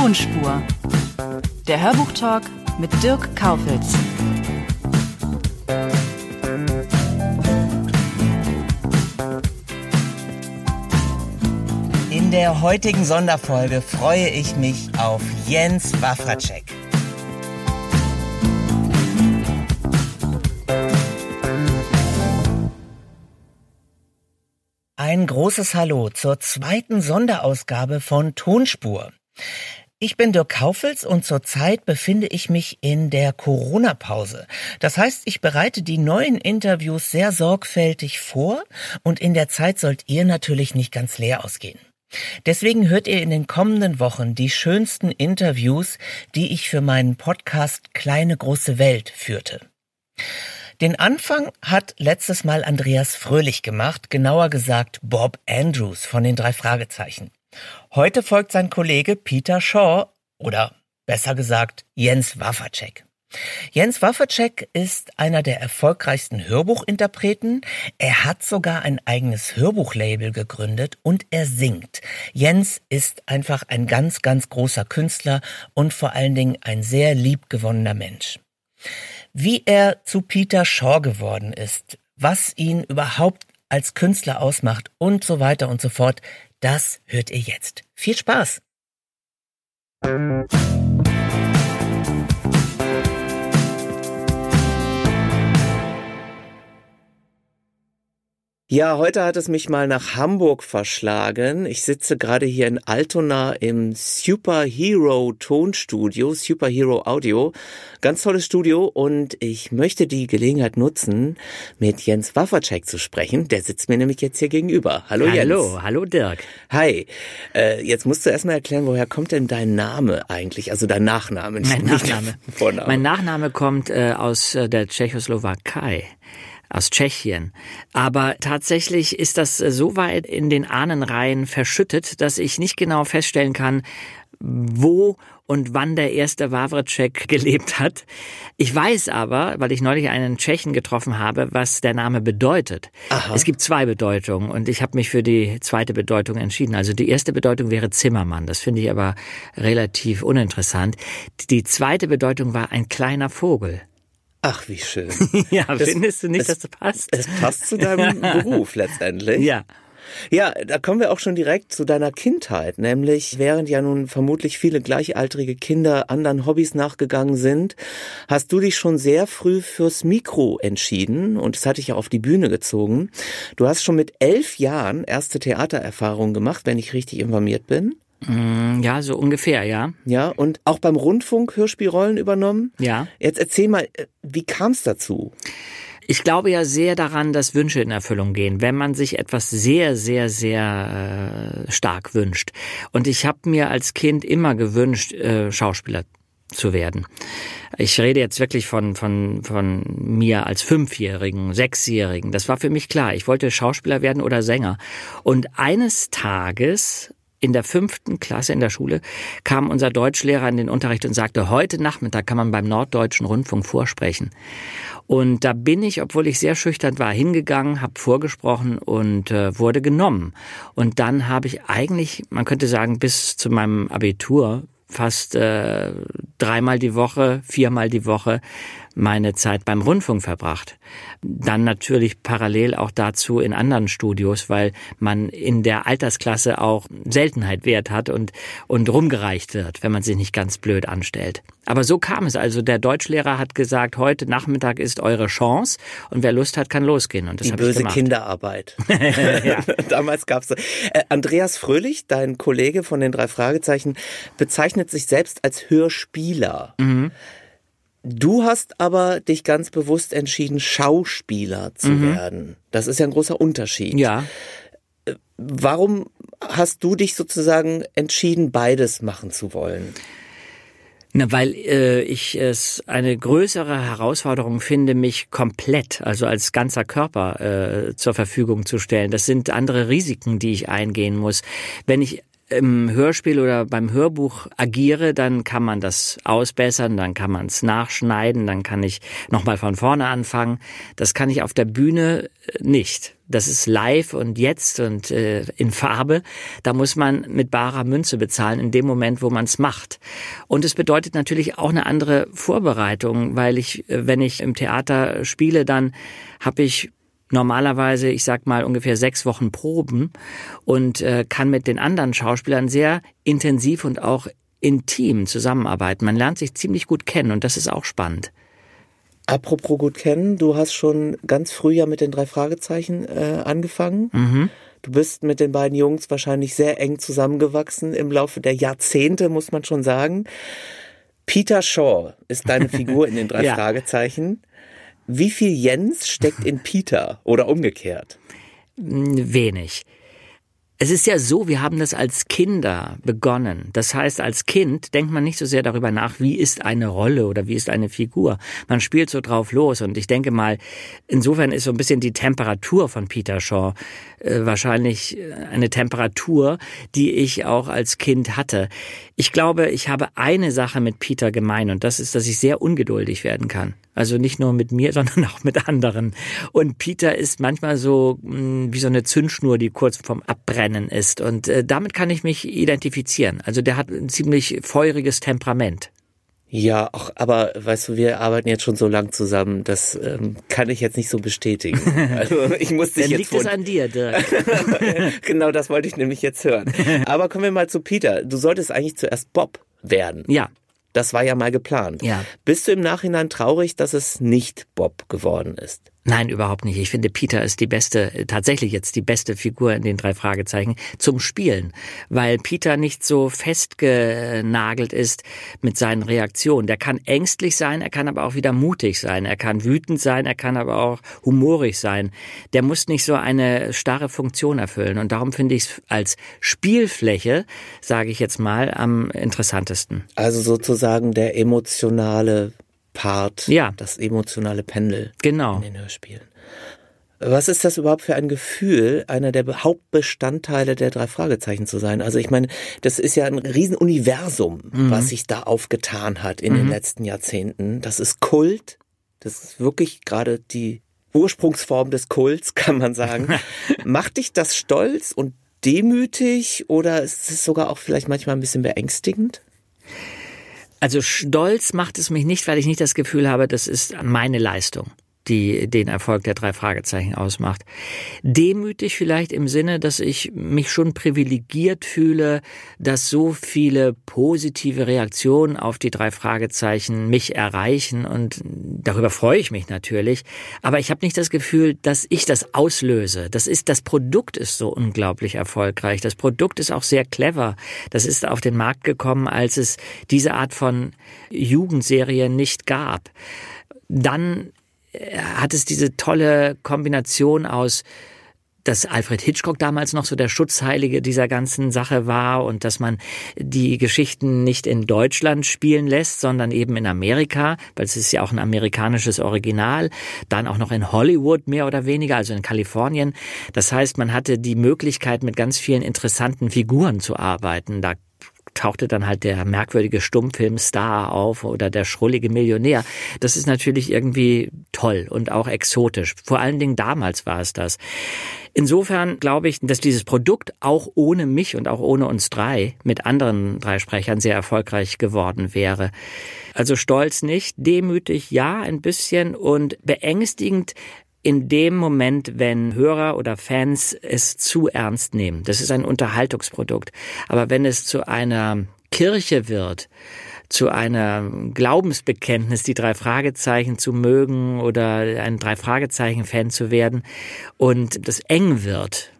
Tonspur. Der Hörbuchtalk mit Dirk Kaufitz. In der heutigen Sonderfolge freue ich mich auf Jens Wawracek. Ein großes Hallo zur zweiten Sonderausgabe von Tonspur. Ich bin Dirk Kaufels und zurzeit befinde ich mich in der Corona-Pause. Das heißt, ich bereite die neuen Interviews sehr sorgfältig vor und in der Zeit sollt ihr natürlich nicht ganz leer ausgehen. Deswegen hört ihr in den kommenden Wochen die schönsten Interviews, die ich für meinen Podcast Kleine große Welt führte. Den Anfang hat letztes Mal Andreas Fröhlich gemacht, genauer gesagt Bob Andrews von den drei Fragezeichen. Heute folgt sein Kollege Peter Shaw oder besser gesagt Jens Wawacek. Jens Wawacek ist einer der erfolgreichsten Hörbuchinterpreten. Er hat sogar ein eigenes Hörbuchlabel gegründet und er singt. Jens ist einfach ein ganz, ganz großer Künstler und vor allen Dingen ein sehr liebgewonnener Mensch. Wie er zu Peter Shaw geworden ist, was ihn überhaupt als Künstler ausmacht und so weiter und so fort, das hört ihr jetzt. Viel Spaß! Ja, heute hat es mich mal nach Hamburg verschlagen. Ich sitze gerade hier in Altona im Superhero Tonstudio, Superhero Audio. Ganz tolles Studio und ich möchte die Gelegenheit nutzen, mit Jens Waffercheck zu sprechen. Der sitzt mir nämlich jetzt hier gegenüber. Hallo, hallo Jens. Hallo, hallo Dirk. Hi. Äh, jetzt musst du erstmal erklären, woher kommt denn dein Name eigentlich? Also dein Nachname. Mein Nachname. Vorname. Mein Nachname kommt äh, aus äh, der Tschechoslowakei aus Tschechien. Aber tatsächlich ist das so weit in den Ahnenreihen verschüttet, dass ich nicht genau feststellen kann, wo und wann der erste Wawrcek gelebt hat. Ich weiß aber, weil ich neulich einen Tschechen getroffen habe, was der Name bedeutet. Aha. Es gibt zwei Bedeutungen und ich habe mich für die zweite Bedeutung entschieden. Also die erste Bedeutung wäre Zimmermann. Das finde ich aber relativ uninteressant. Die zweite Bedeutung war ein kleiner Vogel. Ach, wie schön. ja, das, findest du nicht, es, dass das passt? Es passt zu deinem Beruf letztendlich. Ja. Ja, da kommen wir auch schon direkt zu deiner Kindheit, nämlich während ja nun vermutlich viele gleichaltrige Kinder anderen Hobbys nachgegangen sind, hast du dich schon sehr früh fürs Mikro entschieden und es hat dich ja auf die Bühne gezogen. Du hast schon mit elf Jahren erste Theatererfahrungen gemacht, wenn ich richtig informiert bin. Mm, ja, so ungefähr, ja. Ja, und auch beim Rundfunk Hörspielrollen übernommen. Ja. Jetzt erzähl mal, äh, wie kam es dazu? Ich glaube ja sehr daran, dass Wünsche in Erfüllung gehen, wenn man sich etwas sehr, sehr, sehr äh, stark wünscht. Und ich habe mir als Kind immer gewünscht, äh, Schauspieler zu werden. Ich rede jetzt wirklich von, von, von mir als Fünfjährigen, Sechsjährigen. Das war für mich klar. Ich wollte Schauspieler werden oder Sänger. Und eines Tages in der fünften Klasse in der Schule kam unser Deutschlehrer in den Unterricht und sagte, heute Nachmittag kann man beim Norddeutschen Rundfunk vorsprechen. Und da bin ich, obwohl ich sehr schüchtern war, hingegangen, habe vorgesprochen und äh, wurde genommen. Und dann habe ich eigentlich, man könnte sagen, bis zu meinem Abitur fast äh, dreimal die Woche, viermal die Woche meine Zeit beim Rundfunk verbracht. Dann natürlich parallel auch dazu in anderen Studios, weil man in der Altersklasse auch Seltenheit wert hat und, und rumgereicht wird, wenn man sich nicht ganz blöd anstellt. Aber so kam es. Also der Deutschlehrer hat gesagt, heute Nachmittag ist eure Chance und wer Lust hat, kann losgehen. Und das Die böse Kinderarbeit. Damals gab's. Äh, Andreas Fröhlich, dein Kollege von den drei Fragezeichen, bezeichnet sich selbst als Hörspieler. Mhm. Du hast aber dich ganz bewusst entschieden, Schauspieler zu mhm. werden. Das ist ja ein großer Unterschied. Ja. Warum hast du dich sozusagen entschieden, beides machen zu wollen? Na, weil äh, ich es eine größere Herausforderung finde, mich komplett, also als ganzer Körper äh, zur Verfügung zu stellen. Das sind andere Risiken, die ich eingehen muss. Wenn ich im Hörspiel oder beim Hörbuch agiere, dann kann man das ausbessern, dann kann man es nachschneiden, dann kann ich nochmal von vorne anfangen. Das kann ich auf der Bühne äh, nicht. Das ist live und jetzt und äh, in Farbe. Da muss man mit barer Münze bezahlen in dem Moment, wo man es macht. Und es bedeutet natürlich auch eine andere Vorbereitung, weil ich, äh, wenn ich im Theater spiele, dann habe ich normalerweise, ich sag mal, ungefähr sechs Wochen Proben und äh, kann mit den anderen Schauspielern sehr intensiv und auch intim zusammenarbeiten. Man lernt sich ziemlich gut kennen und das ist auch spannend. Apropos gut kennen, du hast schon ganz früh ja mit den drei Fragezeichen äh, angefangen. Mhm. Du bist mit den beiden Jungs wahrscheinlich sehr eng zusammengewachsen im Laufe der Jahrzehnte, muss man schon sagen. Peter Shaw ist deine Figur in den drei ja. Fragezeichen. Wie viel Jens steckt in Peter oder umgekehrt? Wenig. Es ist ja so, wir haben das als Kinder begonnen. Das heißt, als Kind denkt man nicht so sehr darüber nach, wie ist eine Rolle oder wie ist eine Figur. Man spielt so drauf los und ich denke mal, insofern ist so ein bisschen die Temperatur von Peter Shaw äh, wahrscheinlich eine Temperatur, die ich auch als Kind hatte. Ich glaube, ich habe eine Sache mit Peter gemein und das ist, dass ich sehr ungeduldig werden kann. Also nicht nur mit mir, sondern auch mit anderen. Und Peter ist manchmal so mh, hm, wie so eine Zündschnur, die kurz vorm Abbrennen ist. Und äh, damit kann ich mich identifizieren. Also der hat ein ziemlich feuriges Temperament. Ja, auch, aber weißt du, wir arbeiten jetzt schon so lang zusammen, das ähm, kann ich jetzt nicht so bestätigen. Also ich muss dich Dann jetzt liegt es an dir, Dirk. genau, das wollte ich nämlich jetzt hören. Aber kommen wir mal zu Peter. Du solltest eigentlich zuerst Bob werden. Ja. Das war ja mal geplant. Ja. Bist du im Nachhinein traurig, dass es nicht Bob geworden ist? Nein, überhaupt nicht. Ich finde, Peter ist die beste, tatsächlich jetzt die beste Figur in den drei Fragezeichen zum Spielen, weil Peter nicht so festgenagelt ist mit seinen Reaktionen. Der kann ängstlich sein, er kann aber auch wieder mutig sein, er kann wütend sein, er kann aber auch humorig sein. Der muss nicht so eine starre Funktion erfüllen und darum finde ich es als Spielfläche, sage ich jetzt mal, am interessantesten. Also sozusagen der emotionale Part, ja. das emotionale Pendel genau. in den Hörspielen. Was ist das überhaupt für ein Gefühl, einer der Hauptbestandteile der drei Fragezeichen zu sein? Also ich meine, das ist ja ein Riesenuniversum, mhm. was sich da aufgetan hat in mhm. den letzten Jahrzehnten. Das ist Kult. Das ist wirklich gerade die Ursprungsform des Kults, kann man sagen. Macht dich das stolz und demütig oder ist es sogar auch vielleicht manchmal ein bisschen beängstigend? Also stolz macht es mich nicht, weil ich nicht das Gefühl habe, das ist meine Leistung die den Erfolg der drei Fragezeichen ausmacht. Demütig vielleicht im Sinne, dass ich mich schon privilegiert fühle, dass so viele positive Reaktionen auf die drei Fragezeichen mich erreichen und darüber freue ich mich natürlich. Aber ich habe nicht das Gefühl, dass ich das auslöse. Das ist, das Produkt ist so unglaublich erfolgreich. Das Produkt ist auch sehr clever. Das ist auf den Markt gekommen, als es diese Art von Jugendserie nicht gab. Dann hat es diese tolle Kombination aus dass Alfred Hitchcock damals noch so der Schutzheilige dieser ganzen Sache war und dass man die Geschichten nicht in Deutschland spielen lässt, sondern eben in Amerika, weil es ist ja auch ein amerikanisches Original, dann auch noch in Hollywood mehr oder weniger, also in Kalifornien. Das heißt, man hatte die Möglichkeit, mit ganz vielen interessanten Figuren zu arbeiten. Da tauchte dann halt der merkwürdige Stummfilmstar auf oder der schrullige Millionär. Das ist natürlich irgendwie toll und auch exotisch. Vor allen Dingen damals war es das. Insofern glaube ich, dass dieses Produkt auch ohne mich und auch ohne uns drei mit anderen drei Sprechern sehr erfolgreich geworden wäre. Also stolz nicht, demütig ja ein bisschen und beängstigend in dem Moment, wenn Hörer oder Fans es zu ernst nehmen. Das ist ein Unterhaltungsprodukt. Aber wenn es zu einer Kirche wird, zu einer Glaubensbekenntnis, die drei Fragezeichen zu mögen oder ein drei Fragezeichen Fan zu werden und das eng wird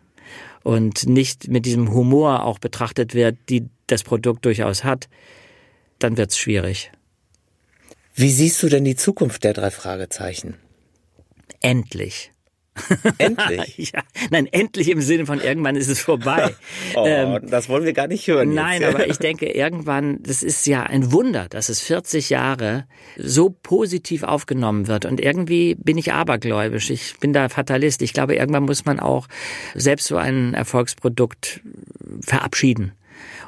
und nicht mit diesem Humor auch betrachtet wird, die das Produkt durchaus hat, dann wird es schwierig. Wie siehst du denn die Zukunft der drei Fragezeichen? Endlich. Endlich? ja, nein, endlich im Sinne von irgendwann ist es vorbei. oh, ähm, das wollen wir gar nicht hören. Nein, aber ich denke, irgendwann, das ist ja ein Wunder, dass es 40 Jahre so positiv aufgenommen wird. Und irgendwie bin ich abergläubisch. Ich bin da Fatalist. Ich glaube, irgendwann muss man auch selbst so ein Erfolgsprodukt verabschieden.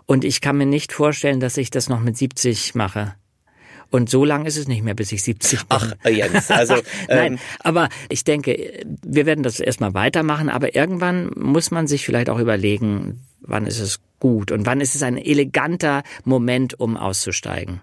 Und ich kann mir nicht vorstellen, dass ich das noch mit 70 mache. Und so lang ist es nicht mehr, bis ich 70 bin. Ach, Jens, also. Nein, ähm, aber ich denke, wir werden das erstmal weitermachen, aber irgendwann muss man sich vielleicht auch überlegen, wann ist es gut und wann ist es ein eleganter Moment, um auszusteigen.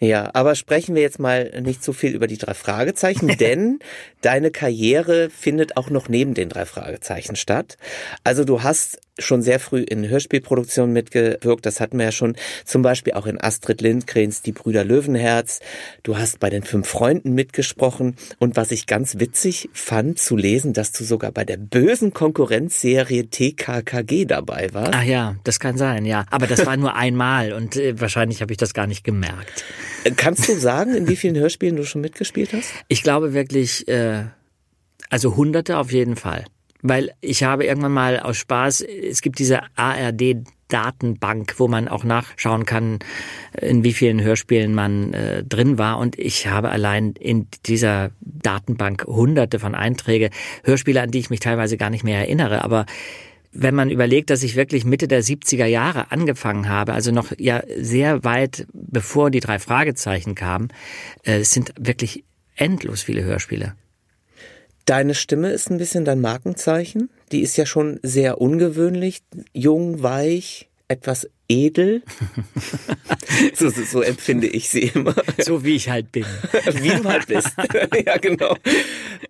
Ja, aber sprechen wir jetzt mal nicht so viel über die drei Fragezeichen, denn deine Karriere findet auch noch neben den drei Fragezeichen statt. Also du hast schon sehr früh in Hörspielproduktionen mitgewirkt. Das hatten wir ja schon zum Beispiel auch in Astrid Lindgrens Die Brüder Löwenherz. Du hast bei den fünf Freunden mitgesprochen. Und was ich ganz witzig fand zu lesen, dass du sogar bei der bösen Konkurrenzserie TKKG dabei warst. Ach ja, das kann sein, ja. Aber das war nur einmal und äh, wahrscheinlich habe ich das gar nicht gemerkt. Kannst du sagen, in wie vielen Hörspielen du schon mitgespielt hast? Ich glaube wirklich, äh, also hunderte auf jeden Fall. Weil ich habe irgendwann mal aus Spaß, es gibt diese ARD Datenbank, wo man auch nachschauen kann, in wie vielen Hörspielen man äh, drin war. Und ich habe allein in dieser Datenbank hunderte von Einträge, Hörspiele, an die ich mich teilweise gar nicht mehr erinnere. Aber wenn man überlegt, dass ich wirklich Mitte der 70er Jahre angefangen habe, also noch ja sehr weit bevor die drei Fragezeichen kamen, äh, es sind wirklich endlos viele Hörspiele. Deine Stimme ist ein bisschen dein Markenzeichen. Die ist ja schon sehr ungewöhnlich, jung, weich, etwas edel. so, so, so, empfinde ich sie immer. So wie ich halt bin. wie du halt bist. ja, genau.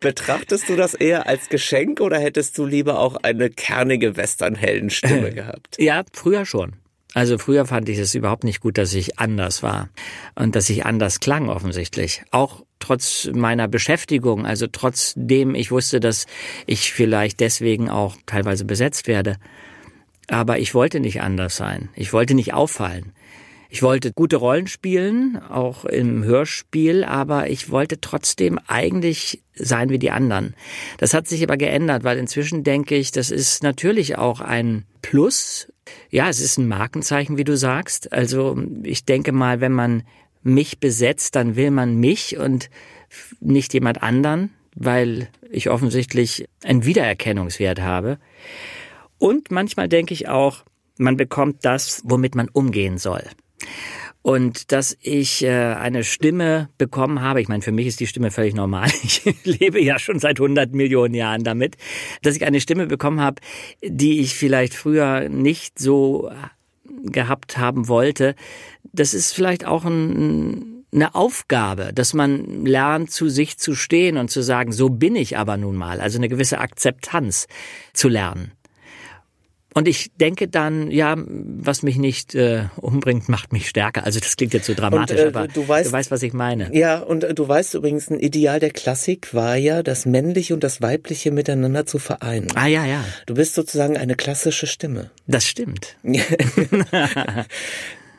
Betrachtest du das eher als Geschenk oder hättest du lieber auch eine kernige Westernheldenstimme gehabt? Ja, früher schon. Also früher fand ich es überhaupt nicht gut, dass ich anders war und dass ich anders klang offensichtlich. Auch trotz meiner Beschäftigung, also trotzdem ich wusste, dass ich vielleicht deswegen auch teilweise besetzt werde. Aber ich wollte nicht anders sein. Ich wollte nicht auffallen. Ich wollte gute Rollen spielen, auch im Hörspiel, aber ich wollte trotzdem eigentlich sein wie die anderen. Das hat sich aber geändert, weil inzwischen denke ich, das ist natürlich auch ein Plus ja, es ist ein Markenzeichen, wie du sagst. Also ich denke mal, wenn man mich besetzt, dann will man mich und nicht jemand anderen, weil ich offensichtlich einen Wiedererkennungswert habe. Und manchmal denke ich auch, man bekommt das, womit man umgehen soll. Und dass ich äh, eine Stimme bekommen habe, ich meine, für mich ist die Stimme völlig normal. Ich lebe ja schon seit 100 Millionen Jahren damit, dass ich eine Stimme bekommen habe, die ich vielleicht früher nicht so gehabt haben wollte. Das ist vielleicht auch ein, eine Aufgabe, dass man lernt, zu sich zu stehen und zu sagen, so bin ich aber nun mal. Also eine gewisse Akzeptanz zu lernen. Und ich denke dann, ja, was mich nicht äh, umbringt, macht mich stärker. Also das klingt jetzt so dramatisch, und, äh, aber du weißt, du weißt, was ich meine. Ja, und äh, du weißt übrigens, ein Ideal der Klassik war ja, das Männliche und das Weibliche miteinander zu vereinen. Ah ja, ja. Du bist sozusagen eine klassische Stimme. Das stimmt.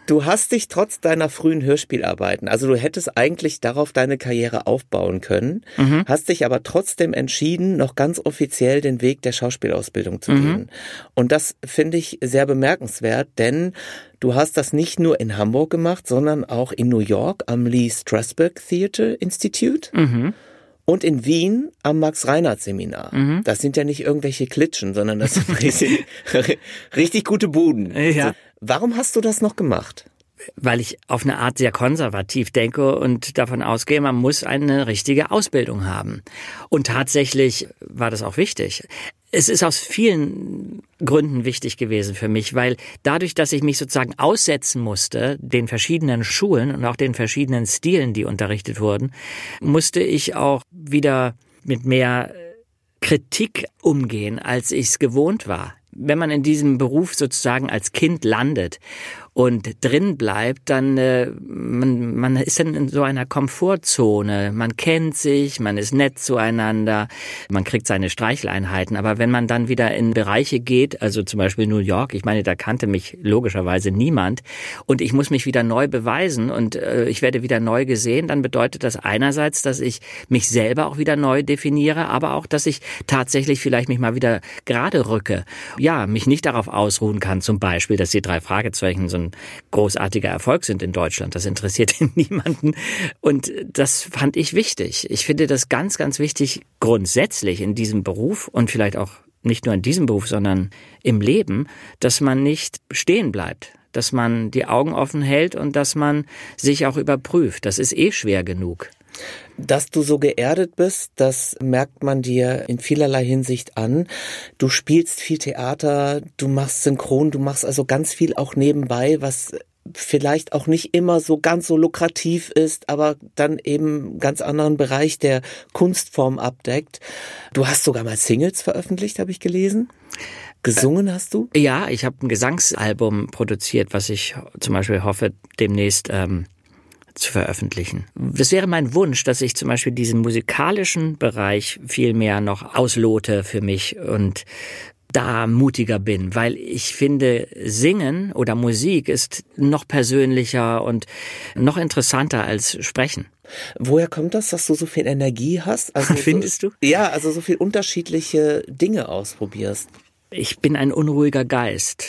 Du hast dich trotz deiner frühen Hörspielarbeiten, also du hättest eigentlich darauf deine Karriere aufbauen können, mhm. hast dich aber trotzdem entschieden, noch ganz offiziell den Weg der Schauspielausbildung zu mhm. gehen. Und das finde ich sehr bemerkenswert, denn du hast das nicht nur in Hamburg gemacht, sondern auch in New York am Lee Strasberg Theatre Institute. Mhm und in Wien am Max-Reinhardt-Seminar. Mhm. Das sind ja nicht irgendwelche Klitschen, sondern das sind richtig, richtig gute Buden. Ja. Warum hast du das noch gemacht? Weil ich auf eine Art sehr konservativ denke und davon ausgehe, man muss eine richtige Ausbildung haben. Und tatsächlich war das auch wichtig. Es ist aus vielen Gründen wichtig gewesen für mich, weil dadurch, dass ich mich sozusagen aussetzen musste, den verschiedenen Schulen und auch den verschiedenen Stilen, die unterrichtet wurden, musste ich auch wieder mit mehr Kritik umgehen, als ich es gewohnt war. wenn man in diesem Beruf sozusagen als Kind landet und drin bleibt, dann äh, man, man ist dann in so einer Komfortzone. Man kennt sich, man ist nett zueinander, man kriegt seine Streicheleinheiten. Aber wenn man dann wieder in Bereiche geht, also zum Beispiel New York, ich meine, da kannte mich logischerweise niemand und ich muss mich wieder neu beweisen und äh, ich werde wieder neu gesehen, dann bedeutet das einerseits, dass ich mich selber auch wieder neu definiere, aber auch, dass ich tatsächlich vielleicht mich mal wieder gerade rücke. Ja, mich nicht darauf ausruhen kann, zum Beispiel, dass die drei Fragezeichen so großartiger Erfolg sind in Deutschland. Das interessiert niemanden. Und das fand ich wichtig. Ich finde das ganz, ganz wichtig grundsätzlich in diesem Beruf und vielleicht auch nicht nur in diesem Beruf, sondern im Leben, dass man nicht stehen bleibt, dass man die Augen offen hält und dass man sich auch überprüft. Das ist eh schwer genug. Dass du so geerdet bist, das merkt man dir in vielerlei Hinsicht an. Du spielst viel Theater, du machst Synchron, du machst also ganz viel auch nebenbei, was vielleicht auch nicht immer so ganz so lukrativ ist, aber dann eben ganz anderen Bereich der Kunstform abdeckt. Du hast sogar mal Singles veröffentlicht, habe ich gelesen. Gesungen hast du? Ja, ich habe ein Gesangsalbum produziert, was ich zum Beispiel hoffe, demnächst ähm, zu veröffentlichen. Das wäre mein Wunsch, dass ich zum Beispiel diesen musikalischen Bereich viel mehr noch auslote für mich und da mutiger bin, weil ich finde, Singen oder Musik ist noch persönlicher und noch interessanter als Sprechen. Woher kommt das, dass du so viel Energie hast? Also Findest so, du? Ja, also so viel unterschiedliche Dinge ausprobierst. Ich bin ein unruhiger Geist.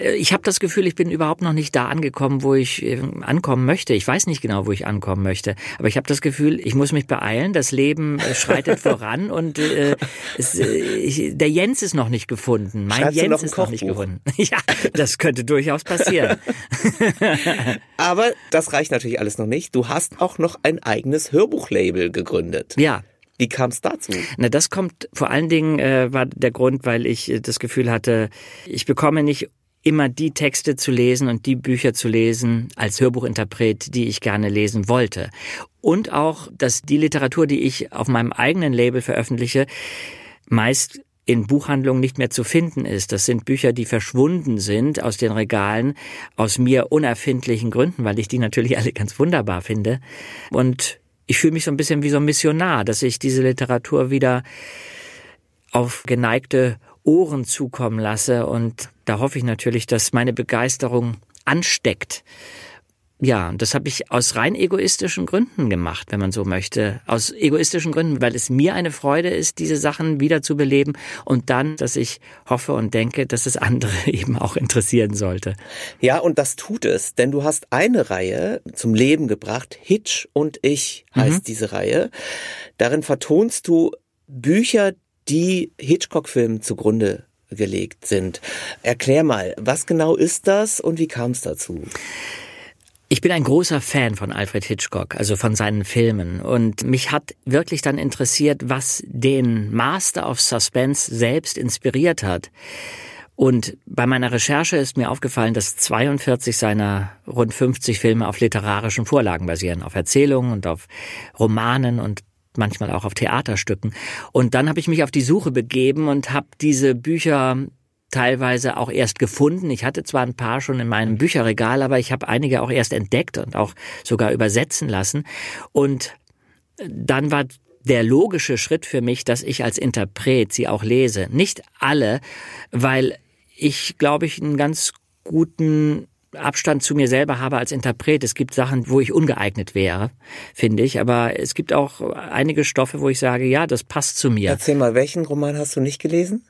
Äh, ich habe das Gefühl, ich bin überhaupt noch nicht da angekommen, wo ich äh, ankommen möchte. Ich weiß nicht genau, wo ich ankommen möchte, aber ich habe das Gefühl, ich muss mich beeilen. Das Leben äh, schreitet voran und äh, es, äh, ich, der Jens ist noch nicht gefunden. Mein Schreibst Jens noch ist Kochbuch? noch nicht gefunden. Ja, das könnte durchaus passieren. aber das reicht natürlich alles noch nicht. Du hast auch noch ein eigenes Hörbuchlabel gegründet. Ja, wie kam es dazu? Na, das kommt vor allen Dingen äh, war der Grund, weil ich das Gefühl hatte, ich bekomme nicht immer die Texte zu lesen und die Bücher zu lesen als Hörbuchinterpret, die ich gerne lesen wollte. Und auch, dass die Literatur, die ich auf meinem eigenen Label veröffentliche, meist in Buchhandlungen nicht mehr zu finden ist. Das sind Bücher, die verschwunden sind aus den Regalen aus mir unerfindlichen Gründen, weil ich die natürlich alle ganz wunderbar finde. Und ich fühle mich so ein bisschen wie so ein Missionar, dass ich diese Literatur wieder auf geneigte Ohren zukommen lasse. Und da hoffe ich natürlich, dass meine Begeisterung ansteckt. Ja, das habe ich aus rein egoistischen Gründen gemacht, wenn man so möchte. Aus egoistischen Gründen, weil es mir eine Freude ist, diese Sachen wieder zu beleben und dann, dass ich hoffe und denke, dass es andere eben auch interessieren sollte. Ja, und das tut es, denn du hast eine Reihe zum Leben gebracht. Hitch und ich heißt mhm. diese Reihe. Darin vertonst du Bücher, die Hitchcock-Filmen zugrunde gelegt sind. Erklär mal, was genau ist das und wie kam es dazu? Ich bin ein großer Fan von Alfred Hitchcock, also von seinen Filmen. Und mich hat wirklich dann interessiert, was den Master of Suspense selbst inspiriert hat. Und bei meiner Recherche ist mir aufgefallen, dass 42 seiner rund 50 Filme auf literarischen Vorlagen basieren, auf Erzählungen und auf Romanen und manchmal auch auf Theaterstücken. Und dann habe ich mich auf die Suche begeben und habe diese Bücher teilweise auch erst gefunden. Ich hatte zwar ein paar schon in meinem Bücherregal, aber ich habe einige auch erst entdeckt und auch sogar übersetzen lassen. Und dann war der logische Schritt für mich, dass ich als Interpret sie auch lese. Nicht alle, weil ich, glaube ich, einen ganz guten Abstand zu mir selber habe als Interpret. Es gibt Sachen, wo ich ungeeignet wäre, finde ich. Aber es gibt auch einige Stoffe, wo ich sage, ja, das passt zu mir. Erzähl mal, welchen Roman hast du nicht gelesen?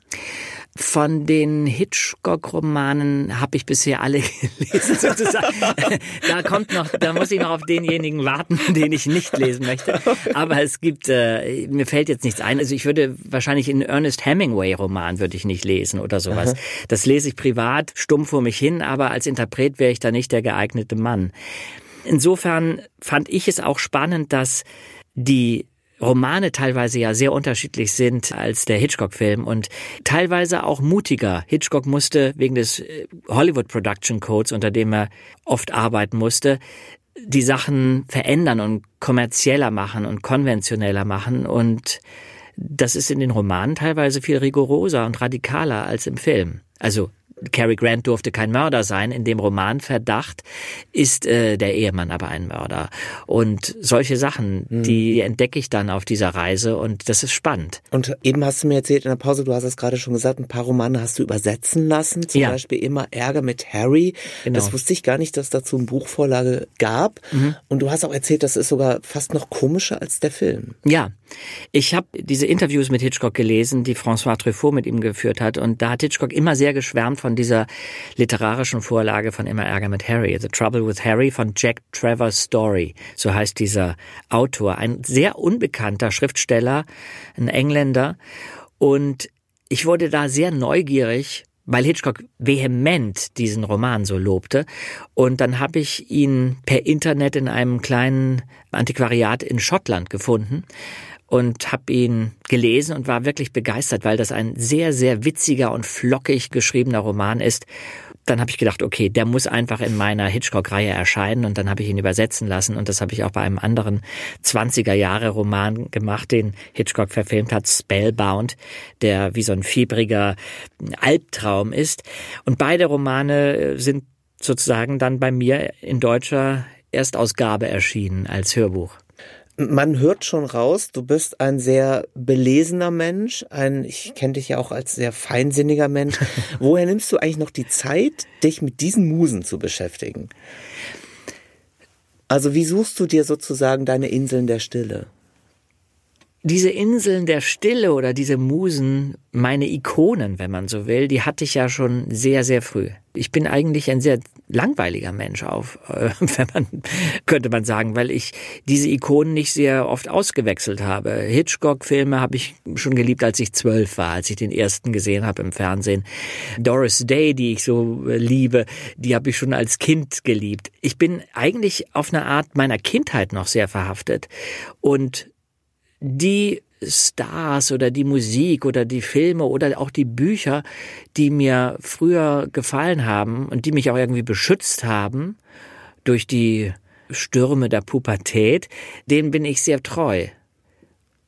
Von den Hitchcock-Romanen habe ich bisher alle gelesen, sozusagen. da kommt noch, da muss ich noch auf denjenigen warten, den ich nicht lesen möchte. Aber es gibt, äh, mir fällt jetzt nichts ein. Also ich würde wahrscheinlich einen Ernest Hemingway-Roman würde ich nicht lesen oder sowas. Aha. Das lese ich privat, stumm vor mich hin, aber als Interpret wäre ich da nicht der geeignete Mann. Insofern fand ich es auch spannend, dass die Romane teilweise ja sehr unterschiedlich sind als der Hitchcock-Film und teilweise auch mutiger. Hitchcock musste wegen des äh, Hollywood Production Codes, unter dem er oft arbeiten musste, die Sachen verändern und kommerzieller machen und konventioneller machen und das ist in den Romanen teilweise viel rigoroser und radikaler als im Film. Also Cary Grant durfte kein Mörder sein. In dem Romanverdacht ist äh, der Ehemann aber ein Mörder. Und solche Sachen, mhm. die entdecke ich dann auf dieser Reise und das ist spannend. Und eben hast du mir erzählt in der Pause, du hast es gerade schon gesagt, ein paar Romane hast du übersetzen lassen. Zum ja. Beispiel immer Ärger mit Harry. Genau. Das wusste ich gar nicht, dass dazu eine Buchvorlage gab. Mhm. Und du hast auch erzählt, das ist sogar fast noch komischer als der Film. Ja, ich habe diese Interviews mit Hitchcock gelesen, die François Truffaut mit ihm geführt hat. Und da hat Hitchcock immer sehr geschwärmt von dieser literarischen Vorlage von Immer Ärger mit Harry, The Trouble with Harry von Jack Trevor Story, so heißt dieser Autor, ein sehr unbekannter Schriftsteller, ein Engländer. Und ich wurde da sehr neugierig, weil Hitchcock vehement diesen Roman so lobte. Und dann habe ich ihn per Internet in einem kleinen Antiquariat in Schottland gefunden und habe ihn gelesen und war wirklich begeistert, weil das ein sehr, sehr witziger und flockig geschriebener Roman ist. Dann habe ich gedacht, okay, der muss einfach in meiner Hitchcock-Reihe erscheinen und dann habe ich ihn übersetzen lassen und das habe ich auch bei einem anderen 20er-Jahre-Roman gemacht, den Hitchcock verfilmt hat, Spellbound, der wie so ein fiebriger Albtraum ist. Und beide Romane sind sozusagen dann bei mir in deutscher Erstausgabe erschienen als Hörbuch man hört schon raus, du bist ein sehr belesener Mensch, ein, ich kenne dich ja auch als sehr feinsinniger Mensch. Woher nimmst du eigentlich noch die Zeit, dich mit diesen Musen zu beschäftigen? Also wie suchst du dir sozusagen deine Inseln der Stille? Diese Inseln der Stille oder diese Musen, meine Ikonen, wenn man so will, die hatte ich ja schon sehr, sehr früh. Ich bin eigentlich ein sehr langweiliger Mensch auf, äh, wenn man, könnte man sagen, weil ich diese Ikonen nicht sehr oft ausgewechselt habe. Hitchcock-Filme habe ich schon geliebt, als ich zwölf war, als ich den ersten gesehen habe im Fernsehen. Doris Day, die ich so liebe, die habe ich schon als Kind geliebt. Ich bin eigentlich auf eine Art meiner Kindheit noch sehr verhaftet und die Stars oder die Musik oder die Filme oder auch die Bücher, die mir früher gefallen haben und die mich auch irgendwie beschützt haben durch die Stürme der Pubertät, denen bin ich sehr treu.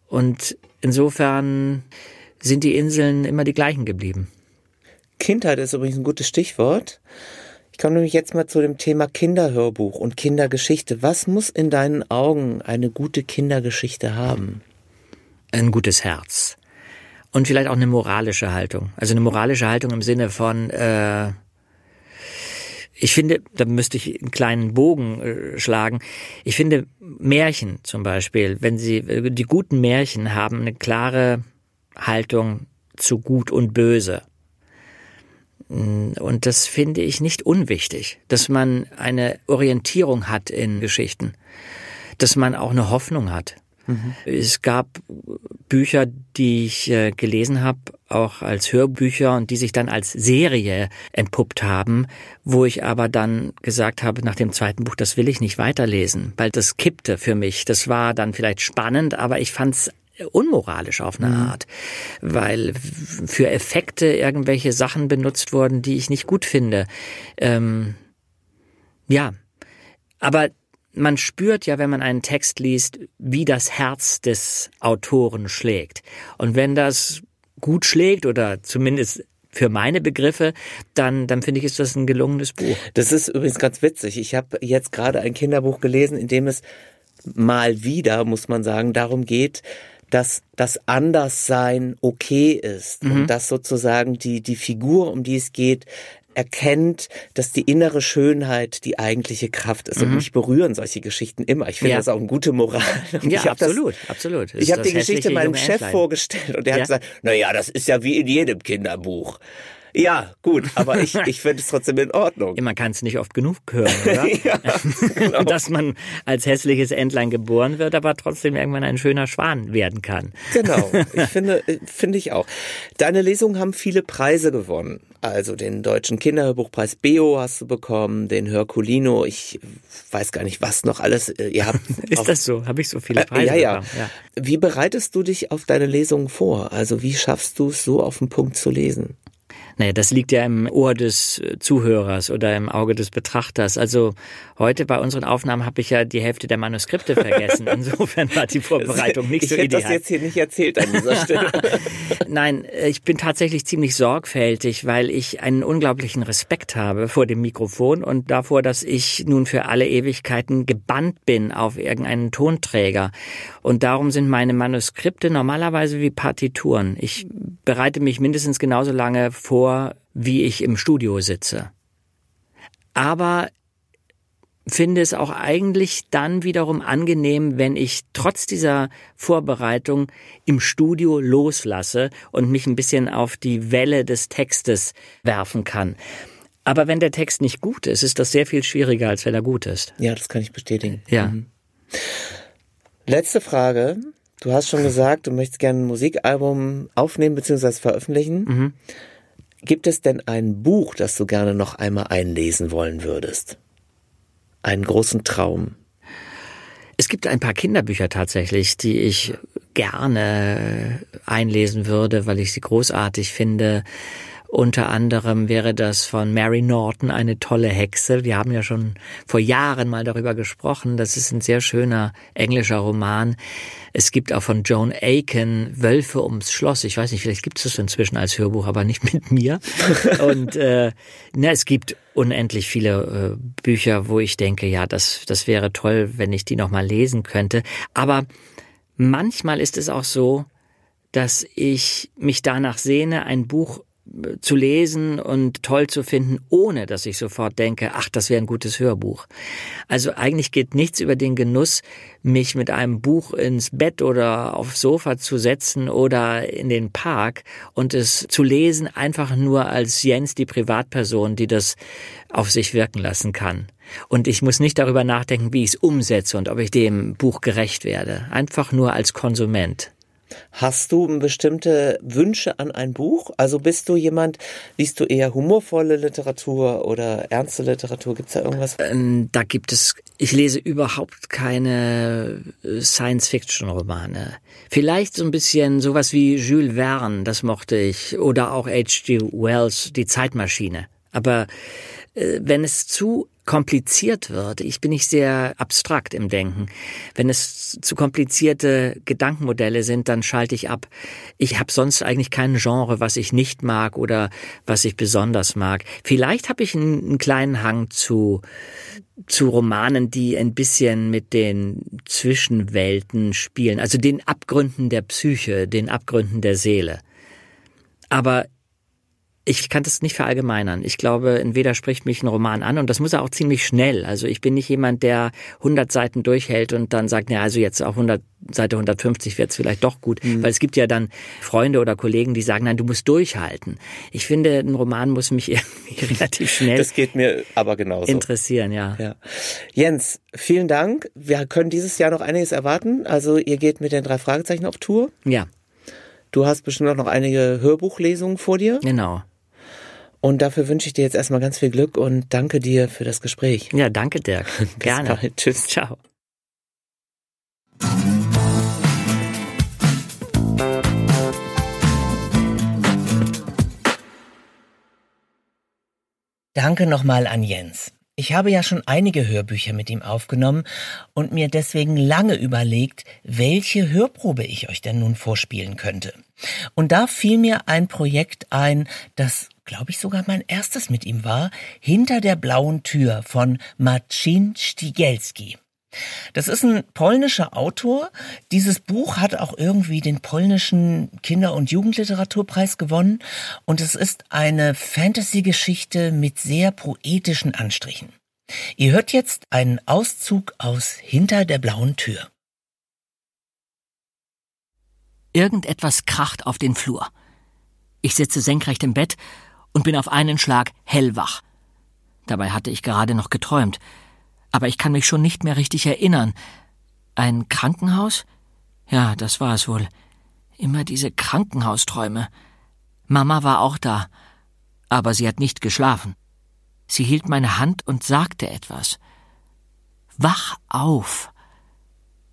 Und insofern sind die Inseln immer die gleichen geblieben. Kindheit ist übrigens ein gutes Stichwort. Ich komme nämlich jetzt mal zu dem Thema Kinderhörbuch und Kindergeschichte. Was muss in deinen Augen eine gute Kindergeschichte haben? Ein gutes Herz. Und vielleicht auch eine moralische Haltung. Also eine moralische Haltung im Sinne von, äh, ich finde, da müsste ich einen kleinen Bogen äh, schlagen. Ich finde Märchen zum Beispiel, wenn sie, äh, die guten Märchen haben eine klare Haltung zu gut und böse. Und das finde ich nicht unwichtig, dass man eine Orientierung hat in Geschichten, dass man auch eine Hoffnung hat. Mhm. Es gab Bücher, die ich äh, gelesen habe, auch als Hörbücher und die sich dann als Serie entpuppt haben, wo ich aber dann gesagt habe, nach dem zweiten Buch, das will ich nicht weiterlesen, weil das kippte für mich. Das war dann vielleicht spannend, aber ich fand's unmoralisch auf eine mhm. Art, weil für Effekte irgendwelche Sachen benutzt wurden, die ich nicht gut finde. Ähm, ja, aber man spürt ja, wenn man einen Text liest, wie das Herz des Autoren schlägt. Und wenn das gut schlägt oder zumindest für meine Begriffe, dann, dann finde ich, ist das ein gelungenes Buch. Das ist übrigens ganz witzig. Ich habe jetzt gerade ein Kinderbuch gelesen, in dem es mal wieder, muss man sagen, darum geht, dass das Anderssein okay ist mhm. und dass sozusagen die, die Figur, um die es geht, erkennt, dass die innere Schönheit die eigentliche Kraft ist. Mhm. Und mich berühren solche Geschichten immer. Ich finde ja. das auch eine gute Moral. Und ja, absolut, das, absolut. ich habe die Geschichte meinem Chef vorgestellt und der ja. hat gesagt, na ja, das ist ja wie in jedem Kinderbuch. Ja, gut, aber ich, ich finde es trotzdem in Ordnung. Man kann es nicht oft genug hören, oder? ja, genau. Dass man als hässliches Entlein geboren wird, aber trotzdem irgendwann ein schöner Schwan werden kann. Genau, ich finde, finde ich auch. Deine Lesungen haben viele Preise gewonnen. Also den Deutschen Kinderhörbuchpreis Beo hast du bekommen, den Herculino, ich weiß gar nicht, was noch alles. Äh, ihr habt Ist das so? Habe ich so viele Preise äh, ja, ja. ja. Wie bereitest du dich auf deine Lesungen vor? Also wie schaffst du es so auf den Punkt zu lesen? Naja, das liegt ja im Ohr des Zuhörers oder im Auge des Betrachters. Also heute bei unseren Aufnahmen habe ich ja die Hälfte der Manuskripte vergessen. Insofern war die Vorbereitung nicht ich so hätte ideal. das jetzt hier nicht erzählt an dieser Stelle. Nein, ich bin tatsächlich ziemlich sorgfältig, weil ich einen unglaublichen Respekt habe vor dem Mikrofon und davor, dass ich nun für alle Ewigkeiten gebannt bin auf irgendeinen Tonträger. Und darum sind meine Manuskripte normalerweise wie Partituren. Ich bereite mich mindestens genauso lange vor, wie ich im Studio sitze. Aber finde es auch eigentlich dann wiederum angenehm, wenn ich trotz dieser Vorbereitung im Studio loslasse und mich ein bisschen auf die Welle des Textes werfen kann. Aber wenn der Text nicht gut ist, ist das sehr viel schwieriger, als wenn er gut ist. Ja, das kann ich bestätigen. Ja. Mhm. Letzte Frage. Du hast schon gesagt, du möchtest gerne ein Musikalbum aufnehmen bzw. veröffentlichen. Mhm. Gibt es denn ein Buch, das du gerne noch einmal einlesen wollen würdest? Einen großen Traum? Es gibt ein paar Kinderbücher tatsächlich, die ich gerne einlesen würde, weil ich sie großartig finde. Unter anderem wäre das von Mary Norton, eine tolle Hexe. Wir haben ja schon vor Jahren mal darüber gesprochen. Das ist ein sehr schöner englischer Roman. Es gibt auch von Joan Aiken Wölfe ums Schloss. Ich weiß nicht, vielleicht gibt es das inzwischen als Hörbuch, aber nicht mit mir. Und äh, na, es gibt unendlich viele äh, Bücher, wo ich denke, ja, das, das wäre toll, wenn ich die nochmal lesen könnte. Aber manchmal ist es auch so, dass ich mich danach sehne, ein Buch zu lesen und toll zu finden, ohne dass ich sofort denke, ach, das wäre ein gutes Hörbuch. Also eigentlich geht nichts über den Genuss, mich mit einem Buch ins Bett oder aufs Sofa zu setzen oder in den Park und es zu lesen, einfach nur als Jens, die Privatperson, die das auf sich wirken lassen kann. Und ich muss nicht darüber nachdenken, wie ich es umsetze und ob ich dem Buch gerecht werde. Einfach nur als Konsument. Hast du bestimmte Wünsche an ein Buch? Also bist du jemand, liest du eher humorvolle Literatur oder ernste Literatur? Gibt es da irgendwas? Ähm, da gibt es, ich lese überhaupt keine Science-Fiction-Romane. Vielleicht so ein bisschen sowas wie Jules Verne, das mochte ich, oder auch H.G. Wells, Die Zeitmaschine. Aber äh, wenn es zu kompliziert wird, ich bin nicht sehr abstrakt im Denken. Wenn es zu komplizierte Gedankenmodelle sind, dann schalte ich ab. Ich habe sonst eigentlich kein Genre, was ich nicht mag oder was ich besonders mag. Vielleicht habe ich einen, einen kleinen Hang zu zu Romanen, die ein bisschen mit den Zwischenwelten spielen, also den Abgründen der Psyche, den Abgründen der Seele. Aber ich kann das nicht verallgemeinern. Ich glaube, entweder spricht mich ein Roman an und das muss er auch ziemlich schnell. Also ich bin nicht jemand, der 100 Seiten durchhält und dann sagt, ja, also jetzt auf 100, Seite 150 wird es vielleicht doch gut. Mhm. Weil es gibt ja dann Freunde oder Kollegen, die sagen, nein, du musst durchhalten. Ich finde, ein Roman muss mich irgendwie relativ schnell das geht mir aber genauso. interessieren, ja. ja. Jens, vielen Dank. Wir können dieses Jahr noch einiges erwarten. Also ihr geht mit den drei Fragezeichen auf Tour. Ja. Du hast bestimmt auch noch einige Hörbuchlesungen vor dir. Genau. Und dafür wünsche ich dir jetzt erstmal ganz viel Glück und danke dir für das Gespräch. Ja, danke Dirk. Gerne. Bald. Tschüss. Ciao. Danke nochmal an Jens. Ich habe ja schon einige Hörbücher mit ihm aufgenommen und mir deswegen lange überlegt, welche Hörprobe ich euch denn nun vorspielen könnte. Und da fiel mir ein Projekt ein, das, glaube ich, sogar mein erstes mit ihm war, Hinter der blauen Tür von Marcin Stigelski. Das ist ein polnischer Autor. Dieses Buch hat auch irgendwie den polnischen Kinder- und Jugendliteraturpreis gewonnen. Und es ist eine Fantasy-Geschichte mit sehr poetischen Anstrichen. Ihr hört jetzt einen Auszug aus Hinter der blauen Tür. Irgendetwas kracht auf den Flur. Ich sitze senkrecht im Bett und bin auf einen Schlag hellwach. Dabei hatte ich gerade noch geträumt aber ich kann mich schon nicht mehr richtig erinnern. Ein Krankenhaus? Ja, das war es wohl. Immer diese Krankenhausträume. Mama war auch da, aber sie hat nicht geschlafen. Sie hielt meine Hand und sagte etwas. Wach auf.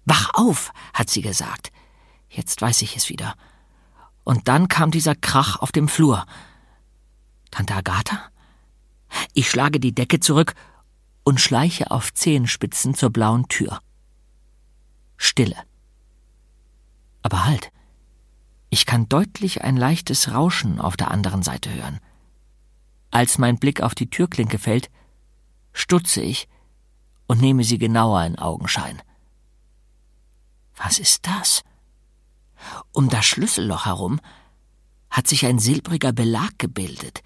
Wach auf, hat sie gesagt. Jetzt weiß ich es wieder. Und dann kam dieser Krach auf dem Flur. Tante Agatha? Ich schlage die Decke zurück und schleiche auf Zehenspitzen zur blauen Tür. Stille. Aber halt. Ich kann deutlich ein leichtes Rauschen auf der anderen Seite hören. Als mein Blick auf die Türklinke fällt, stutze ich und nehme sie genauer in Augenschein. Was ist das? Um das Schlüsselloch herum hat sich ein silbriger Belag gebildet.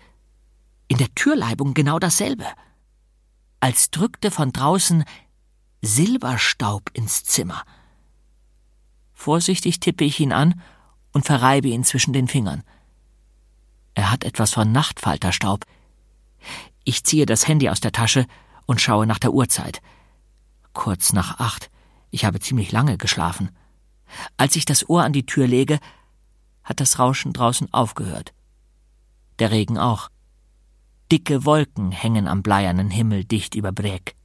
In der Türleibung genau dasselbe. Als drückte von draußen Silberstaub ins Zimmer. Vorsichtig tippe ich ihn an und verreibe ihn zwischen den Fingern. Er hat etwas von Nachtfalterstaub. Ich ziehe das Handy aus der Tasche und schaue nach der Uhrzeit. Kurz nach acht. Ich habe ziemlich lange geschlafen. Als ich das Ohr an die Tür lege, hat das Rauschen draußen aufgehört. Der Regen auch. Dicke Wolken hängen am bleiernen Himmel dicht über Breck.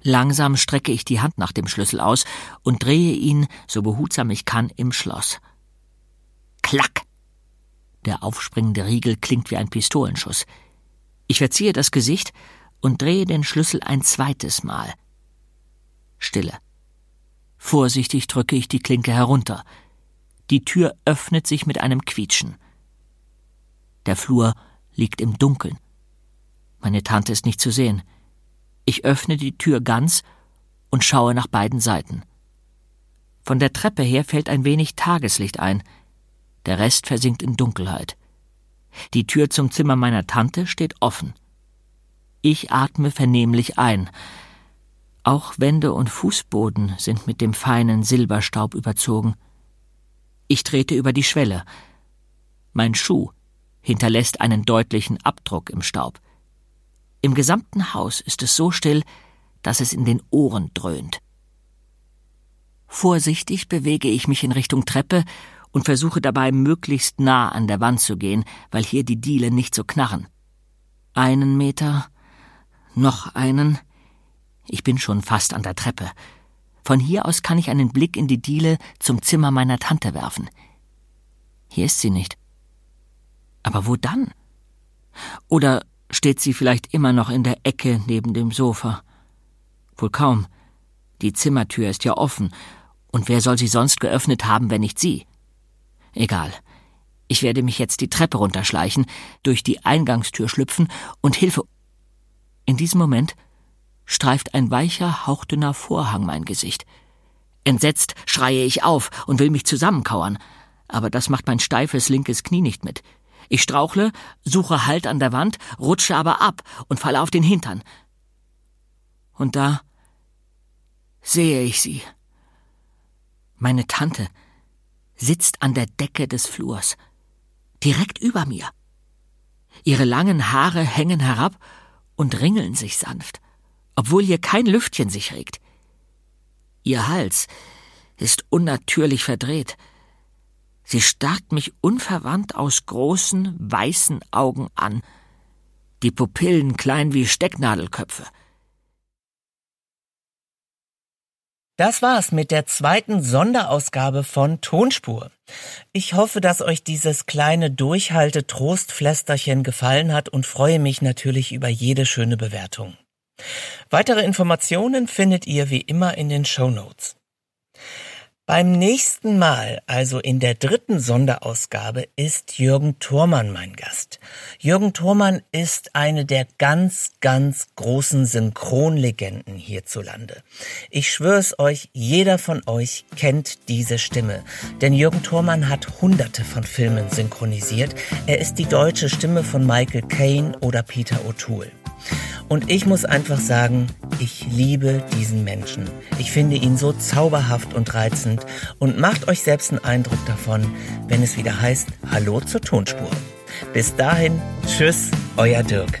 Langsam strecke ich die Hand nach dem Schlüssel aus und drehe ihn, so behutsam ich kann, im Schloss. Klack! Der aufspringende Riegel klingt wie ein Pistolenschuss. Ich verziehe das Gesicht und drehe den Schlüssel ein zweites Mal. Stille. Vorsichtig drücke ich die Klinke herunter. Die Tür öffnet sich mit einem Quietschen. Der Flur liegt im Dunkeln. Meine Tante ist nicht zu sehen. Ich öffne die Tür ganz und schaue nach beiden Seiten. Von der Treppe her fällt ein wenig Tageslicht ein, der Rest versinkt in Dunkelheit. Die Tür zum Zimmer meiner Tante steht offen. Ich atme vernehmlich ein. Auch Wände und Fußboden sind mit dem feinen Silberstaub überzogen. Ich trete über die Schwelle. Mein Schuh hinterlässt einen deutlichen Abdruck im Staub. Im gesamten Haus ist es so still, dass es in den Ohren dröhnt. Vorsichtig bewege ich mich in Richtung Treppe und versuche dabei möglichst nah an der Wand zu gehen, weil hier die Diele nicht so knarren. Einen Meter, noch einen. Ich bin schon fast an der Treppe. Von hier aus kann ich einen Blick in die Diele zum Zimmer meiner Tante werfen. Hier ist sie nicht. Aber wo dann? Oder steht sie vielleicht immer noch in der Ecke neben dem Sofa? Wohl kaum. Die Zimmertür ist ja offen, und wer soll sie sonst geöffnet haben, wenn nicht sie? Egal. Ich werde mich jetzt die Treppe runterschleichen, durch die Eingangstür schlüpfen und Hilfe. In diesem Moment streift ein weicher, hauchdünner Vorhang mein Gesicht. Entsetzt schreie ich auf und will mich zusammenkauern, aber das macht mein steifes linkes Knie nicht mit. Ich strauchle, suche Halt an der Wand, rutsche aber ab und falle auf den Hintern. Und da sehe ich sie. Meine Tante sitzt an der Decke des Flurs, direkt über mir. Ihre langen Haare hängen herab und ringeln sich sanft, obwohl hier kein Lüftchen sich regt. Ihr Hals ist unnatürlich verdreht. Sie starrt mich unverwandt aus großen, weißen Augen an, die Pupillen klein wie Stecknadelköpfe. Das war's mit der zweiten Sonderausgabe von Tonspur. Ich hoffe, dass euch dieses kleine Durchhalte-Trostflästerchen gefallen hat und freue mich natürlich über jede schöne Bewertung. Weitere Informationen findet ihr wie immer in den Show Notes. Beim nächsten Mal, also in der dritten Sonderausgabe, ist Jürgen Thormann mein Gast. Jürgen Thormann ist eine der ganz, ganz großen Synchronlegenden hierzulande. Ich schwör's euch, jeder von euch kennt diese Stimme. Denn Jürgen Thormann hat hunderte von Filmen synchronisiert. Er ist die deutsche Stimme von Michael Caine oder Peter O'Toole. Und ich muss einfach sagen, ich liebe diesen Menschen. Ich finde ihn so zauberhaft und reizend und macht euch selbst einen Eindruck davon, wenn es wieder heißt Hallo zur Tonspur. Bis dahin, tschüss, euer Dirk.